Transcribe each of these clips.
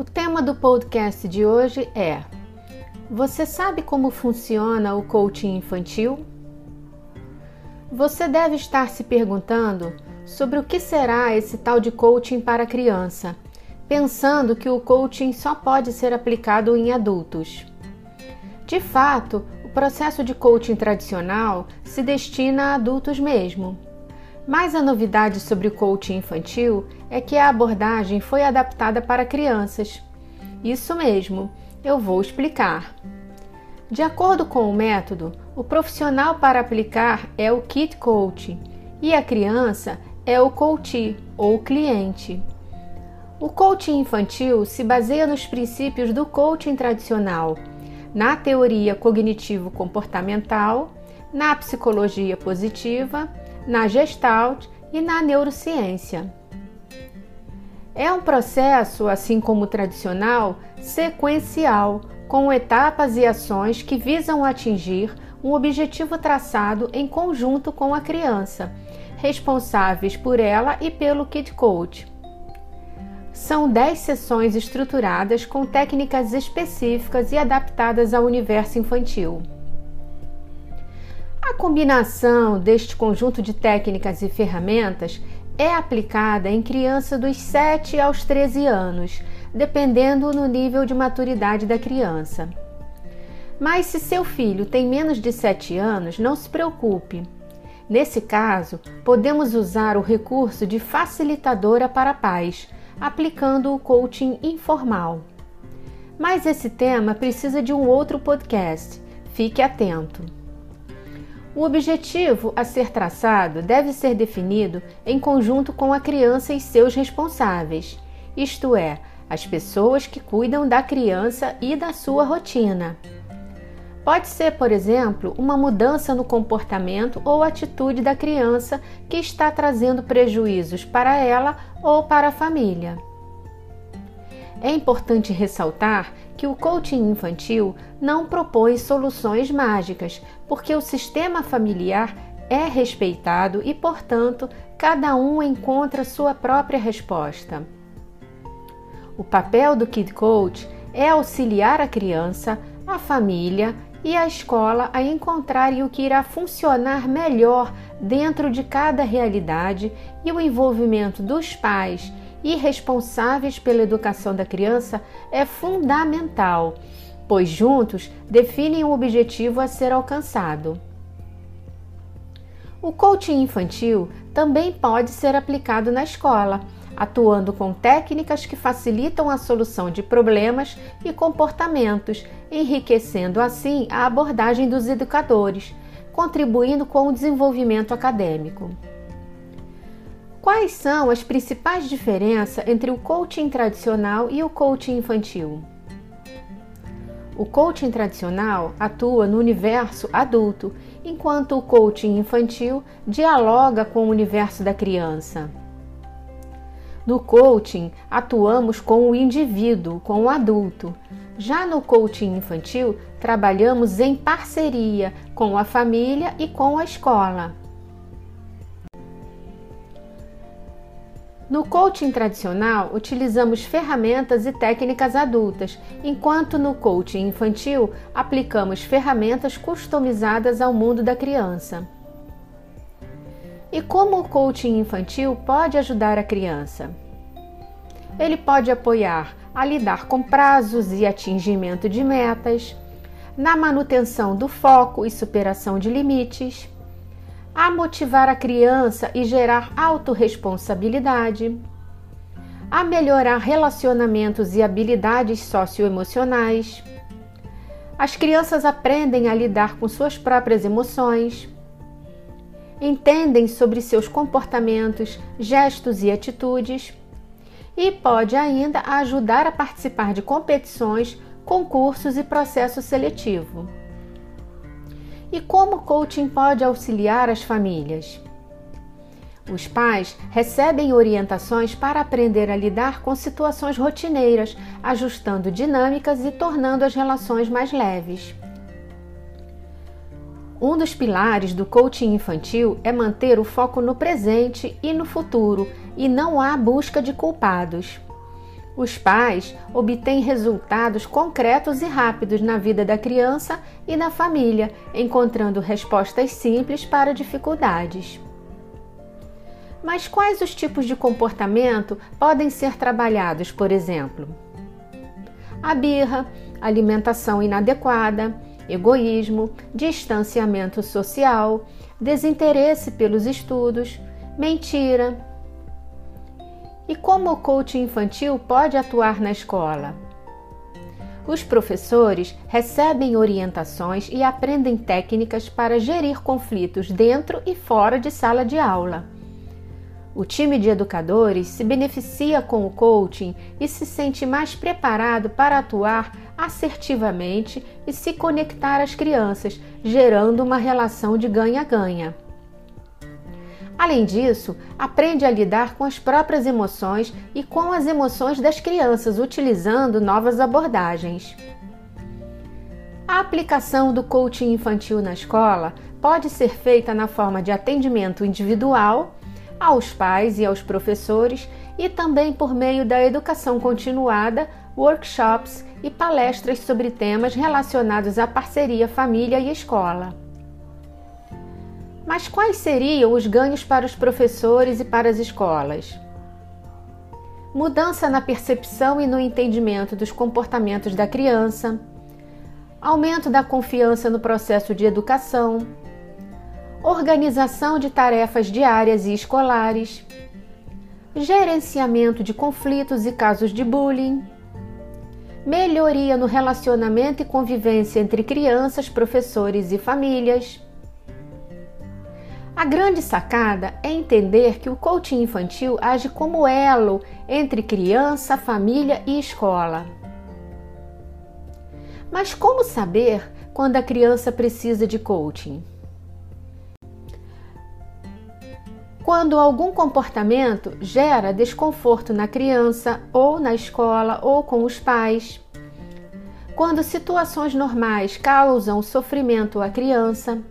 O tema do podcast de hoje é: Você sabe como funciona o coaching infantil? Você deve estar se perguntando sobre o que será esse tal de coaching para criança, pensando que o coaching só pode ser aplicado em adultos. De fato, o processo de coaching tradicional se destina a adultos mesmo. Mas a novidade sobre o coaching infantil é que a abordagem foi adaptada para crianças. Isso mesmo, eu vou explicar. De acordo com o método, o profissional para aplicar é o kit coach e a criança é o coach ou cliente. O coaching infantil se baseia nos princípios do coaching tradicional, na teoria cognitivo-comportamental, na psicologia positiva, na gestalt e na neurociência. É um processo, assim como o tradicional, sequencial, com etapas e ações que visam atingir um objetivo traçado em conjunto com a criança, responsáveis por ela e pelo Kid Coach. São 10 sessões estruturadas com técnicas específicas e adaptadas ao universo infantil. A combinação deste conjunto de técnicas e ferramentas é aplicada em criança dos 7 aos 13 anos, dependendo no nível de maturidade da criança. Mas se seu filho tem menos de 7 anos, não se preocupe. Nesse caso, podemos usar o recurso de facilitadora para pais, aplicando o coaching informal. Mas esse tema precisa de um outro podcast. Fique atento. O objetivo a ser traçado deve ser definido em conjunto com a criança e seus responsáveis, isto é, as pessoas que cuidam da criança e da sua rotina. Pode ser, por exemplo, uma mudança no comportamento ou atitude da criança que está trazendo prejuízos para ela ou para a família. É importante ressaltar que o coaching infantil não propõe soluções mágicas, porque o sistema familiar é respeitado e, portanto, cada um encontra sua própria resposta. O papel do Kid Coach é auxiliar a criança, a família e a escola a encontrarem o que irá funcionar melhor dentro de cada realidade e o envolvimento dos pais e responsáveis pela educação da criança é fundamental, pois juntos definem o objetivo a ser alcançado. O coaching infantil também pode ser aplicado na escola, atuando com técnicas que facilitam a solução de problemas e comportamentos, enriquecendo assim a abordagem dos educadores, contribuindo com o desenvolvimento acadêmico. Quais são as principais diferenças entre o coaching tradicional e o coaching infantil? O coaching tradicional atua no universo adulto, enquanto o coaching infantil dialoga com o universo da criança. No coaching, atuamos com o indivíduo, com o adulto. Já no coaching infantil, trabalhamos em parceria com a família e com a escola. No coaching tradicional, utilizamos ferramentas e técnicas adultas, enquanto no coaching infantil aplicamos ferramentas customizadas ao mundo da criança. E como o coaching infantil pode ajudar a criança? Ele pode apoiar a lidar com prazos e atingimento de metas, na manutenção do foco e superação de limites a motivar a criança e gerar autorresponsabilidade, a melhorar relacionamentos e habilidades socioemocionais. As crianças aprendem a lidar com suas próprias emoções, entendem sobre seus comportamentos, gestos e atitudes e pode ainda ajudar a participar de competições, concursos e processo seletivo. E como o coaching pode auxiliar as famílias? Os pais recebem orientações para aprender a lidar com situações rotineiras, ajustando dinâmicas e tornando as relações mais leves. Um dos pilares do coaching infantil é manter o foco no presente e no futuro, e não há busca de culpados. Os pais obtêm resultados concretos e rápidos na vida da criança e da família, encontrando respostas simples para dificuldades. Mas quais os tipos de comportamento podem ser trabalhados, por exemplo? A birra, alimentação inadequada, egoísmo, distanciamento social, desinteresse pelos estudos, mentira, e como o coaching infantil pode atuar na escola? Os professores recebem orientações e aprendem técnicas para gerir conflitos dentro e fora de sala de aula. O time de educadores se beneficia com o coaching e se sente mais preparado para atuar assertivamente e se conectar às crianças, gerando uma relação de ganha-ganha. Além disso, aprende a lidar com as próprias emoções e com as emoções das crianças, utilizando novas abordagens. A aplicação do coaching infantil na escola pode ser feita na forma de atendimento individual aos pais e aos professores e também por meio da educação continuada, workshops e palestras sobre temas relacionados à parceria família e escola. Mas quais seriam os ganhos para os professores e para as escolas? Mudança na percepção e no entendimento dos comportamentos da criança, aumento da confiança no processo de educação, organização de tarefas diárias e escolares, gerenciamento de conflitos e casos de bullying, melhoria no relacionamento e convivência entre crianças, professores e famílias a grande sacada é entender que o coaching infantil age como elo entre criança, família e escola. Mas como saber quando a criança precisa de coaching? Quando algum comportamento gera desconforto na criança, ou na escola, ou com os pais. Quando situações normais causam sofrimento à criança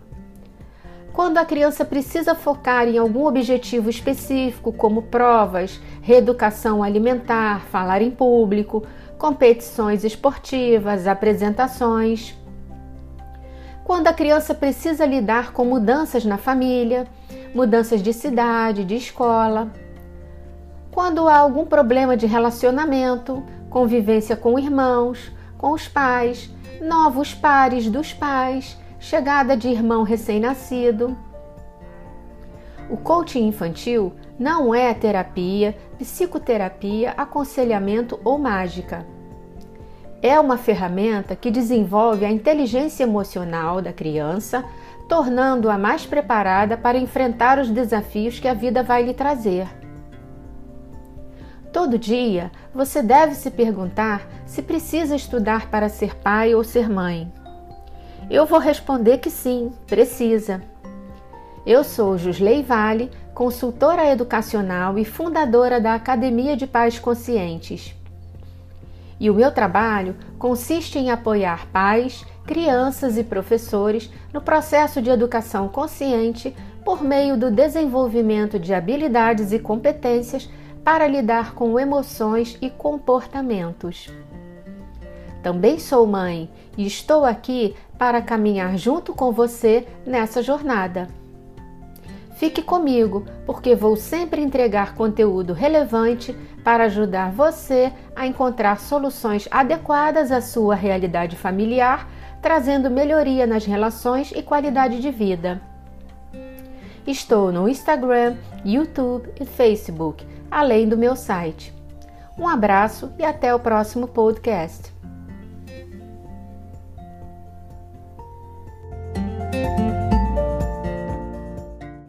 quando a criança precisa focar em algum objetivo específico, como provas, reeducação alimentar, falar em público, competições esportivas, apresentações. Quando a criança precisa lidar com mudanças na família, mudanças de cidade, de escola. Quando há algum problema de relacionamento, convivência com irmãos, com os pais, novos pares dos pais chegada de irmão recém-nascido. O coaching infantil não é terapia, psicoterapia, aconselhamento ou mágica. É uma ferramenta que desenvolve a inteligência emocional da criança, tornando-a mais preparada para enfrentar os desafios que a vida vai lhe trazer. Todo dia você deve se perguntar se precisa estudar para ser pai ou ser mãe. Eu vou responder que sim, precisa. Eu sou Jusley Vale, consultora educacional e fundadora da Academia de Pais Conscientes. E o meu trabalho consiste em apoiar pais, crianças e professores no processo de educação consciente por meio do desenvolvimento de habilidades e competências para lidar com emoções e comportamentos. Também sou mãe e estou aqui para caminhar junto com você nessa jornada. Fique comigo, porque vou sempre entregar conteúdo relevante para ajudar você a encontrar soluções adequadas à sua realidade familiar, trazendo melhoria nas relações e qualidade de vida. Estou no Instagram, YouTube e Facebook, além do meu site. Um abraço e até o próximo podcast.